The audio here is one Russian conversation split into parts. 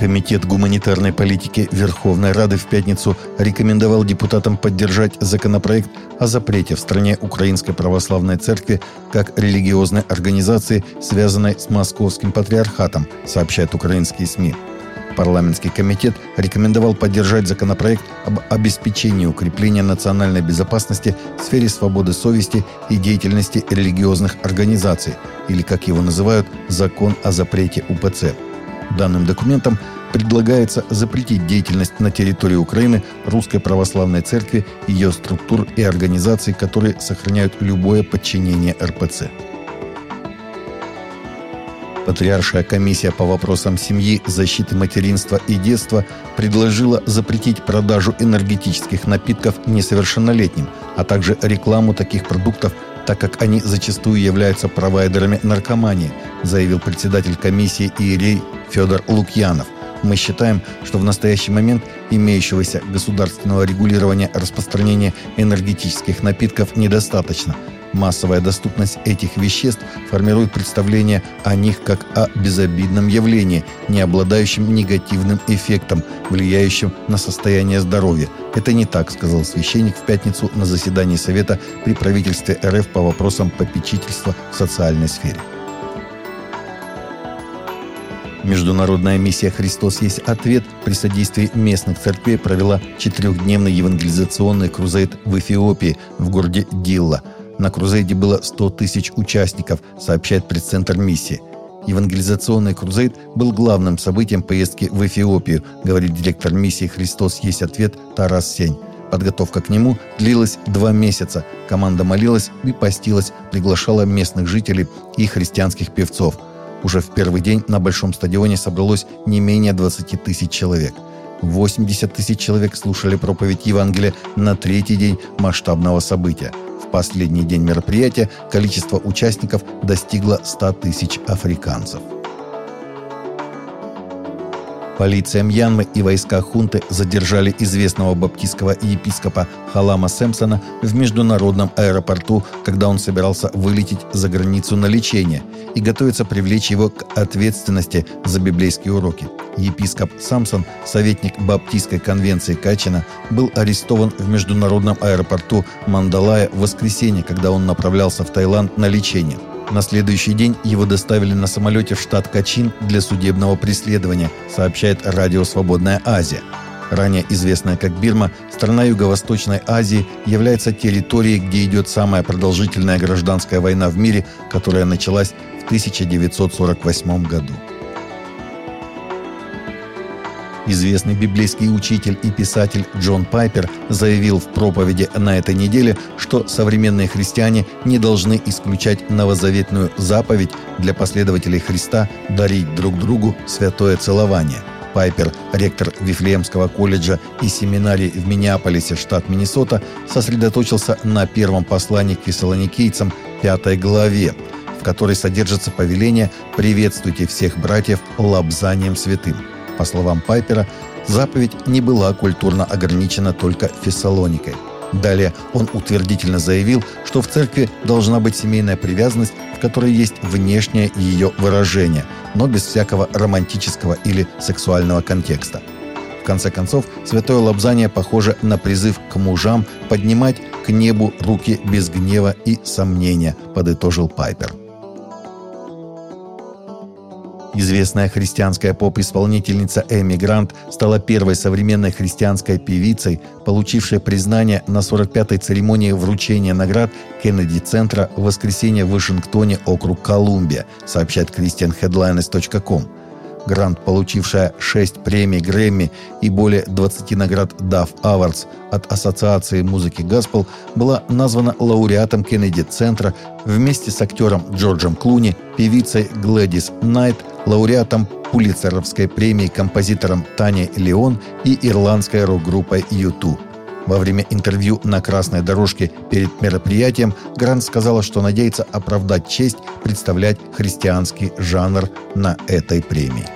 Комитет гуманитарной политики Верховной Рады в пятницу рекомендовал депутатам поддержать законопроект о запрете в стране Украинской Православной Церкви как религиозной организации, связанной с Московским Патриархатом, сообщают украинские СМИ. Парламентский комитет рекомендовал поддержать законопроект об обеспечении укрепления национальной безопасности в сфере свободы совести и деятельности религиозных организаций, или, как его называют, «Закон о запрете УПЦ». Данным документом предлагается запретить деятельность на территории Украины Русской Православной Церкви, ее структур и организаций, которые сохраняют любое подчинение РПЦ. Патриаршая комиссия по вопросам семьи, защиты материнства и детства предложила запретить продажу энергетических напитков несовершеннолетним, а также рекламу таких продуктов, так как они зачастую являются провайдерами наркомании, заявил председатель комиссии Иерей Федор Лукьянов. Мы считаем, что в настоящий момент имеющегося государственного регулирования распространения энергетических напитков недостаточно. Массовая доступность этих веществ формирует представление о них как о безобидном явлении, не обладающем негативным эффектом, влияющим на состояние здоровья. Это не так, сказал священник в пятницу на заседании Совета при правительстве РФ по вопросам попечительства в социальной сфере. Международная миссия «Христос есть ответ» при содействии местных церквей провела четырехдневный евангелизационный крузейд в Эфиопии, в городе Дилла. На крузейде было 100 тысяч участников, сообщает пресс-центр миссии. Евангелизационный крузейд был главным событием поездки в Эфиопию, говорит директор миссии «Христос есть ответ» Тарас Сень. Подготовка к нему длилась два месяца. Команда молилась и постилась, приглашала местных жителей и христианских певцов – уже в первый день на Большом стадионе собралось не менее 20 тысяч человек. 80 тысяч человек слушали проповедь Евангелия на третий день масштабного события. В последний день мероприятия количество участников достигло 100 тысяч африканцев. Полиция Мьянмы и войска хунты задержали известного баптистского епископа Халама Сэмпсона в международном аэропорту, когда он собирался вылететь за границу на лечение и готовится привлечь его к ответственности за библейские уроки. Епископ Самсон, советник Баптистской конвенции Качина, был арестован в международном аэропорту Мандалая в воскресенье, когда он направлялся в Таиланд на лечение – на следующий день его доставили на самолете в штат Качин для судебного преследования, сообщает радио «Свободная Азия». Ранее известная как Бирма, страна Юго-Восточной Азии является территорией, где идет самая продолжительная гражданская война в мире, которая началась в 1948 году. Известный библейский учитель и писатель Джон Пайпер заявил в проповеди на этой неделе, что современные христиане не должны исключать новозаветную заповедь для последователей Христа дарить друг другу святое целование. Пайпер, ректор Вифлеемского колледжа и семинарии в Миннеаполисе, штат Миннесота, сосредоточился на первом послании к фессалоникийцам, пятой главе, в которой содержится повеление «Приветствуйте всех братьев лобзанием святым». По словам Пайпера, заповедь не была культурно ограничена только Фессалоникой. Далее он утвердительно заявил, что в церкви должна быть семейная привязанность, в которой есть внешнее ее выражение, но без всякого романтического или сексуального контекста. В конце концов, святое лобзание похоже на призыв к мужам поднимать к небу руки без гнева и сомнения, подытожил Пайпер. Известная христианская поп-исполнительница Эми Грант стала первой современной христианской певицей, получившей признание на 45-й церемонии вручения наград Кеннеди-центра в воскресенье в Вашингтоне, округ Колумбия, сообщает christianheadlines.com. Грант, получившая 6 премий Грэмми и более 20 наград DAF Awards от Ассоциации музыки Gospel, была названа лауреатом Кеннеди-центра вместе с актером Джорджем Клуни, певицей Глэдис Найт, лауреатом Пулицеровской премии композитором Таней Леон и ирландской рок-группой YouTube. Во время интервью на красной дорожке перед мероприятием Грант сказала, что надеется оправдать честь представлять христианский жанр на этой премии.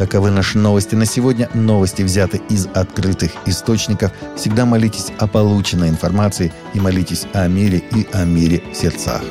Таковы наши новости на сегодня. Новости взяты из открытых источников. Всегда молитесь о полученной информации и молитесь о мире и о мире в сердцах.